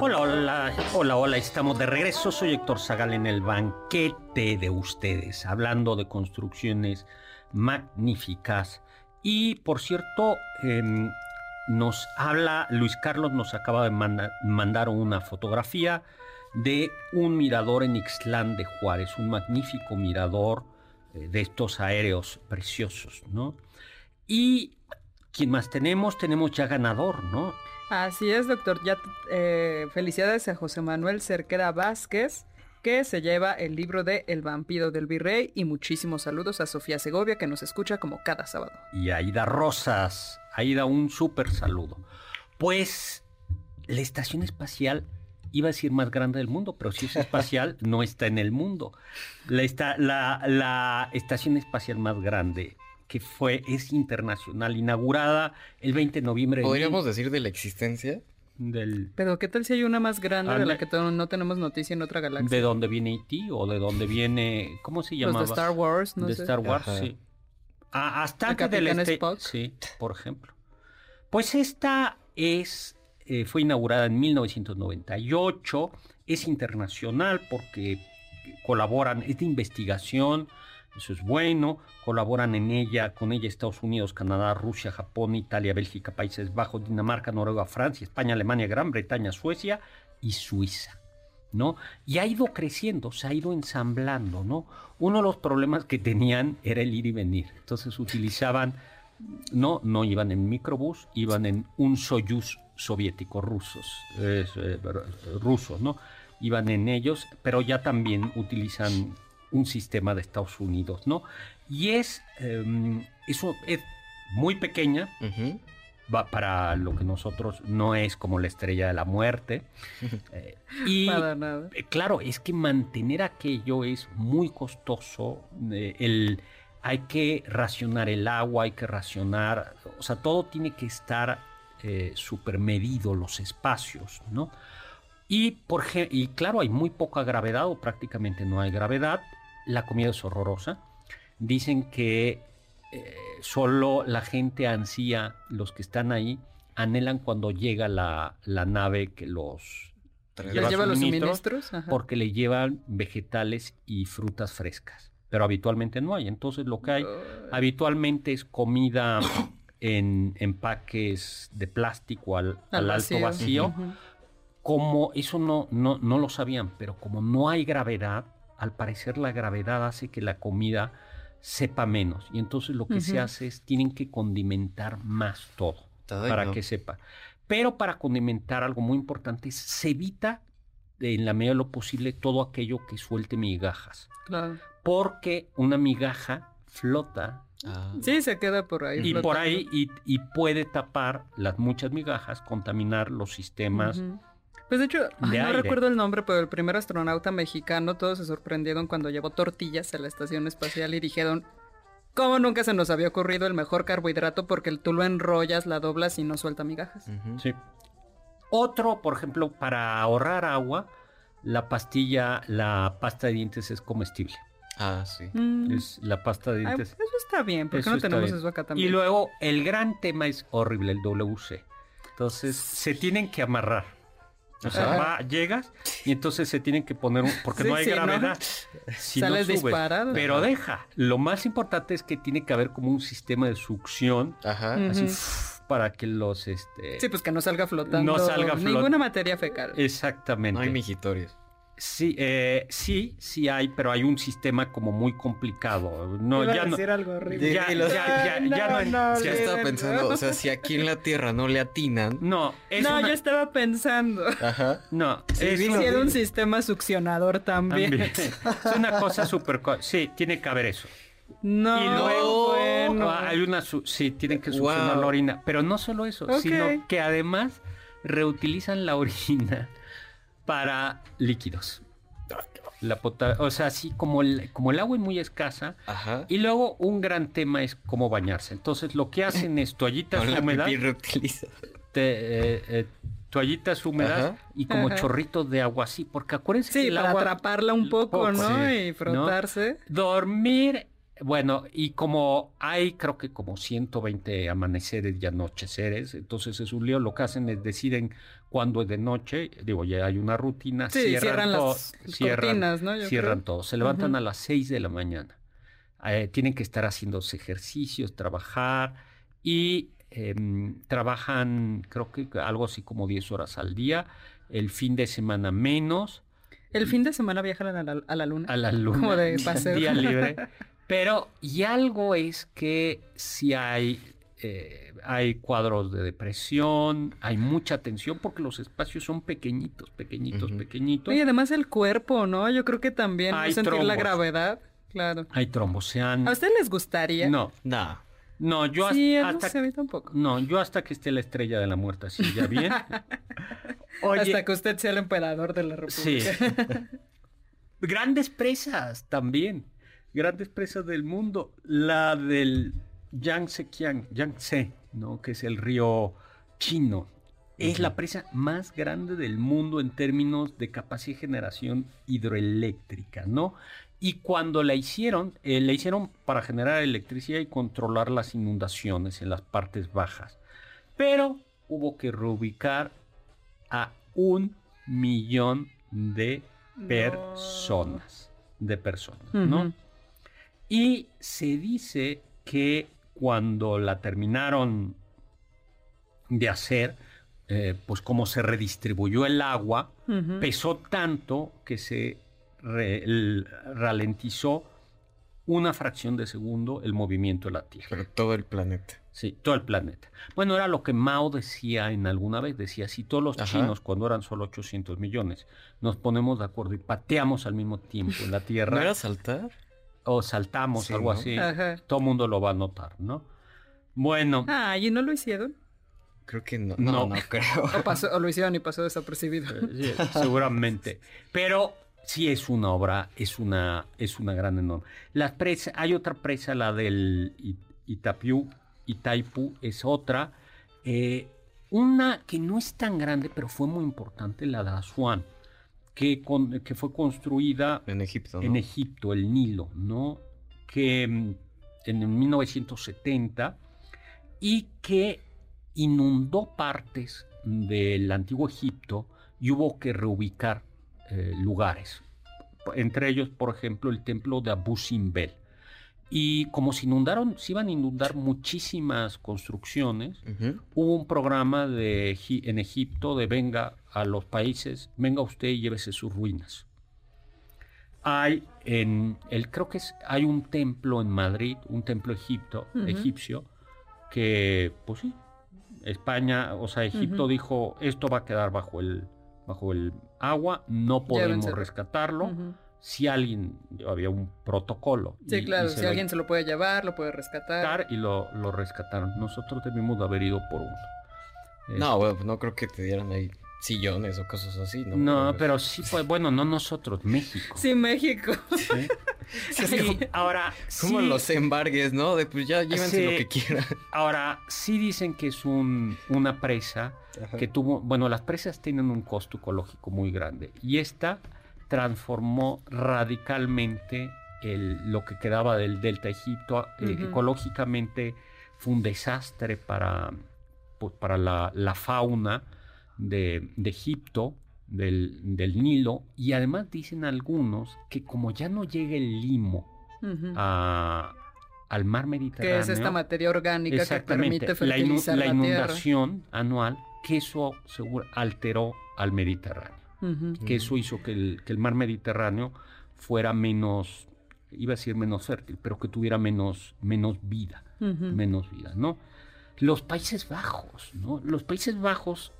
Hola, hola, hola, hola, estamos de regreso. Soy Héctor Zagal en el banquete de ustedes, hablando de construcciones magníficas. Y por cierto, em, nos habla, Luis Carlos nos acaba de mandar una fotografía de un mirador en Ixtlán de Juárez, un magnífico mirador eh, de estos aéreos preciosos, ¿no? Y ¿quién más tenemos? Tenemos ya ganador, ¿no? Así es, doctor. Ya eh, felicidades a José Manuel Cerquera Vázquez, que se lleva el libro de El vampiro del virrey y muchísimos saludos a Sofía Segovia, que nos escucha como cada sábado. Y Aida Rosas, Aida un súper saludo. Pues la estación espacial iba a decir más grande del mundo, pero si es espacial, *laughs* no está en el mundo. La, la, la estación espacial más grande que fue, es internacional, inaugurada el 20 de noviembre. ¿Podríamos decir de la existencia? Del... Pero ¿qué tal si hay una más grande de la que no tenemos noticia en otra galaxia? ¿De dónde viene E.T. o de dónde viene... ¿Cómo se llama? Los de Star Wars, no De Star Wars, sí. Ah, hasta que del este... Sí, por ejemplo. Pues esta es... Eh, fue inaugurada en 1998, es internacional porque colaboran, es de investigación, eso es bueno. Colaboran en ella, con ella Estados Unidos, Canadá, Rusia, Japón, Italia, Bélgica, Países Bajos, Dinamarca, Noruega, Francia, España, Alemania, Gran Bretaña, Suecia y Suiza. ¿No? Y ha ido creciendo, se ha ido ensamblando, ¿no? Uno de los problemas que tenían era el ir y venir. Entonces utilizaban, no, no iban en microbús, iban en un Soyuz soviético, rusos, eh, rusos, ¿no? Iban en ellos, pero ya también utilizan un sistema de Estados Unidos, ¿no? Y es, em, eso es muy pequeña, va para lo que nosotros no es como la estrella de la muerte. *laughs* Eh, y nada. Eh, claro, es que mantener aquello es muy costoso. Eh, el, hay que racionar el agua, hay que racionar, o sea, todo tiene que estar supermedido, los espacios, ¿no? Y, por, y claro, hay muy poca gravedad o prácticamente no hay gravedad la comida es horrorosa. Dicen que eh, solo la gente ansía, los que están ahí, anhelan cuando llega la, nave que los lleva, los suministros porque le llevan vegetales y frutas frescas. Pero habitualmente no hay. Entonces lo que hay habitualmente es comida en empaques de plástico al, alto vacío. Como eso no, no, no lo sabían, pero como no hay gravedad, al parecer la gravedad hace que la comida sepa menos. Y entonces lo que se hace es, tienen que condimentar más todo, para que sepa. Pero para condimentar algo muy importante, se evita en la medida de lo posible todo aquello que suelte migajas. Claro. Porque una migaja flota Ah. Sí, se queda por ahí. Y por ahí, y, y puede tapar las muchas migajas, contaminar los sistemas. Pues de hecho, de no recuerdo el nombre, pero el primer astronauta mexicano, todos se sorprendieron cuando llevó tortillas a la estación espacial y dijeron, ¿cómo nunca se nos había ocurrido el mejor carbohidrato? Porque tú lo enrollas, la doblas y no suelta migajas. Sí. Otro, por ejemplo, para ahorrar agua, la pastilla, la pasta de dientes es comestible. Ah, sí. Mm. Es la pasta de Ay, dientes. eso está bien, ¿por qué Eso no tenemos bien. eso acá también? Y luego, el gran tema es horrible, el WC. Entonces, se tienen que amarrar. O sea, va, llegas y entonces se tienen que poner un... Porque Sí, no hay sí, ¿no? gravedad. *laughs* Si no Sales subes. disparado. Pero deja. Lo más importante es que tiene que haber como un sistema de succión Ajá. Así para que los... Este... Sí, pues que no salga flotando. No salga flot- Ninguna materia fecal. Exactamente. No hay mijitorios. Sí, eh, sí, sí hay, pero hay un sistema como muy complicado. No, Iba a ya no. decir algo horrible. Ya, Dilo. ya, ya, ya no, No, no, Ya estaba no. pensando, o sea, si aquí en la Tierra no le atinan. No, es no, una, yo estaba pensando. Ajá. no, Sí, es dilo. una- Si era un sistema succionador también. también. es una cosa súper... co- Sí, tiene que haber eso. No, Y luego bueno. Ah, hay una... su- Sí, tienen que succionar Wow. la orina. Pero no solo eso, sino que además reutilizan la orina para líquidos. La pota- o sea, así como el, como el agua es muy escasa, Ajá. Y luego un gran tema es cómo bañarse. Entonces lo que hacen es toallitas *laughs* Con húmedas, te- eh, eh, toallitas húmedas Ajá. y como Ajá. chorritos de agua así, porque acuérdense que Sí, el para agua atraparla un poco, poco, ¿no? sí. Y frotarse. dormir, bueno, y como hay creo que como 120 amaneceres y anocheceres, entonces es un lío, lo que hacen es deciden cuándo es de noche, digo, ya hay una rutina, Sí, cierran todo, las cortinas, ¿no? Yo cierran creo. todo, se levantan a las 6 de la mañana. Eh, tienen que estar haciendo ejercicios, trabajar y em, trabajan creo que algo así como 10 horas al día, el fin de semana menos, El fin de semana viajan a la, a la luna. a la luna, Como de *laughs* paseo. día libre. *laughs* Pero y algo es que si hay eh, hay cuadros de depresión, hay mucha tensión porque los espacios son pequeñitos, pequeñitos, pequeñitos. Oye, además el cuerpo, ¿no? Yo creo que también no Hay sentir la gravedad. Claro. Hay trombos, ¿A ustedes les gustaría? No, Nah. no, yo sí, hasta, no hasta- sé, a mí tampoco. no, yo hasta que esté la estrella de la muerte así ya bien. *laughs* Oye, Hasta que usted sea el emperador de la Sí. República. *laughs* Grandes presas también. Grandes presas del mundo. La del Yangtze, Yangtze, ¿no? Que es el río chino. Es la presa más grande del mundo en términos de capacidad de generación hidroeléctrica, ¿no? Y cuando la hicieron, eh, la hicieron para generar electricidad y controlar las inundaciones en las partes bajas. Pero hubo que reubicar a un millón de personas. De personas, ¿no? Y se dice que cuando la terminaron de hacer, eh, pues como se redistribuyó el agua, pesó tanto que se re- el- ralentizó una fracción de segundo el movimiento de la Tierra. Pero todo el planeta. Sí, todo el planeta. Bueno, era lo que Mao decía en alguna vez. Decía, si todos los Ajá. chinos, cuando eran solo 800 millones, nos ponemos de acuerdo y pateamos al mismo tiempo en la ¿No Tierra era saltar? O saltamos, Sí, algo ¿no? así, Ajá. todo el mundo lo va a notar, ¿no? Bueno, Ah, ¿y no lo hicieron? Creo que no. No. No, no, creo. O, pasó- o lo hicieron y pasó desapercibido. eh, sí, seguramente. Pero sí es una obra, es una, es una gran enorme. Las presas, hay otra presa, la del Itapiú, Itaipu, es otra. Eh, una que no es tan grande, pero fue muy importante, la de Asuán, que, con- que fue construida En Egipto, ¿no? en Egipto, el Nilo, ¿no? Que mm, en el 1970 y que inundó partes del antiguo Egipto y hubo que reubicar eh, lugares. Entre ellos, por ejemplo, el templo de Abu Simbel. Y como se inundaron, se iban a inundar muchísimas construcciones, hubo un programa de, en Egipto de venga a los países, venga usted y llévese sus ruinas. Hay en el creo que es, hay un templo en Madrid, un templo egipto, egipcio, que pues sí, España, o sea, Egipto dijo esto va a quedar bajo el bajo el agua, no podemos rescatarlo si alguien, había un protocolo. Sí, claro, si alguien se lo puede llevar, lo puede rescatar. Y lo, lo rescataron. Nosotros debimos de haber ido por uno. No, bueno, no creo que te dieran ahí sillones o cosas así, ¿no? No, pero sí, pues bueno, no nosotros, México. Sí, México. Sí. Ahora, Como los embargues, ¿no? De pues ya llévense lo que quieran. Ahora, sí dicen que es un, una presa que tuvo, bueno, las presas tienen un costo ecológico muy grande y esta transformó radicalmente el, lo que quedaba del delta Egipto. Eh, ecológicamente fue un desastre para, pues, para la, la fauna de, Egipto, del, Nilo, y además dicen algunos que como ya no llega el limo al mar Mediterráneo. Que es esta materia orgánica que permite fertilizar la, la, inundación anual, que eso alteró al Mediterráneo. Que eso hizo que el, que el, mar Mediterráneo fuera menos, iba a decir menos fértil, pero que tuviera menos, menos vida, menos vida, ¿no? Los Países Bajos, ¿no? Los Países Bajos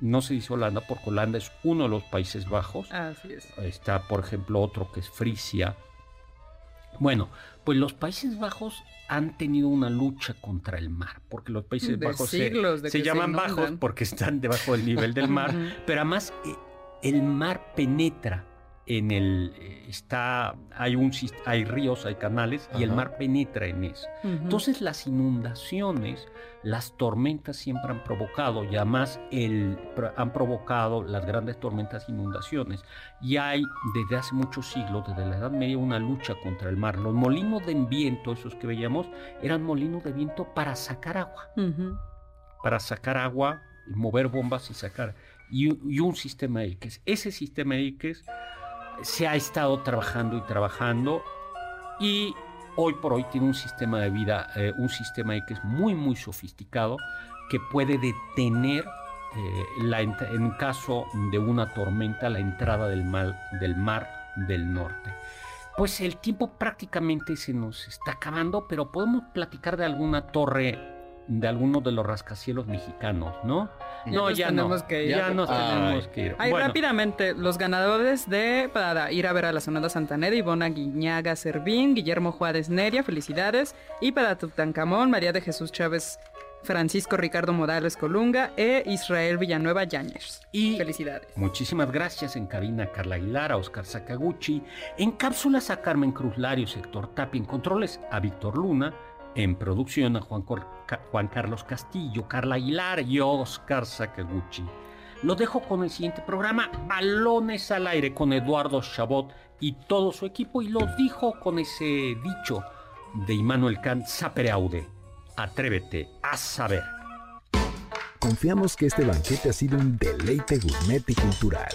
no se dice Holanda porque Holanda es uno de los Países Bajos. Así es. Está, por ejemplo, otro que es Frisia. Bueno, pues los Países Bajos han tenido una lucha contra el mar, porque los Países Bajos se, llaman bajos porque están debajo del nivel del mar, *laughs* pero además eh, el mar penetra en el eh, está hay un hay ríos, hay canales y el mar penetra en eso. Entonces las inundaciones, las tormentas siempre han provocado y además el, han provocado las grandes tormentas inundaciones y hay desde hace muchos siglos, desde la Edad Media, una lucha contra el mar. Los molinos de viento, esos que veíamos, eran molinos de viento para sacar agua, para sacar agua, mover bombas y sacar y, y un sistema de diques. Ese sistema de diques se ha estado trabajando y trabajando y hoy por hoy tiene un sistema de vida, eh, un sistema que es muy, muy sofisticado, que puede detener eh, la, en caso de una tormenta la entrada del, del mar del norte. Pues el tiempo prácticamente se nos está acabando, pero podemos platicar de alguna torre de algunos de los rascacielos mexicanos, ¿no? no, ya tenemos que ir. Ya nos tenemos que ir. Ahí rápidamente, los ganadores de para ir a ver a la Sonada Santanera, Ivona Guiñaga Servín, Guillermo Juárez Neria, felicidades. Y para Tutankamón, María de Jesús Chávez Francisco Ricardo Morales Colunga e Israel Villanueva Yáñez. Y felicidades. Muchísimas gracias en cabina Carla Aguilar, a Oscar Sakaguchi, en cápsulas a Carmen Cruz Lario, sector Tapi, en controles a Víctor Luna, en producción a Juan, Carlos Castillo, Carla Aguilar y Oscar Sakaguchi. Lo dejo con el siguiente programa, Balones al aire con Eduardo Chabot y todo su equipo y lo dijo con ese dicho de Immanuel Kant, sapere aude, atrévete a saber. Confiamos que este banquete ha sido un deleite gourmet y cultural.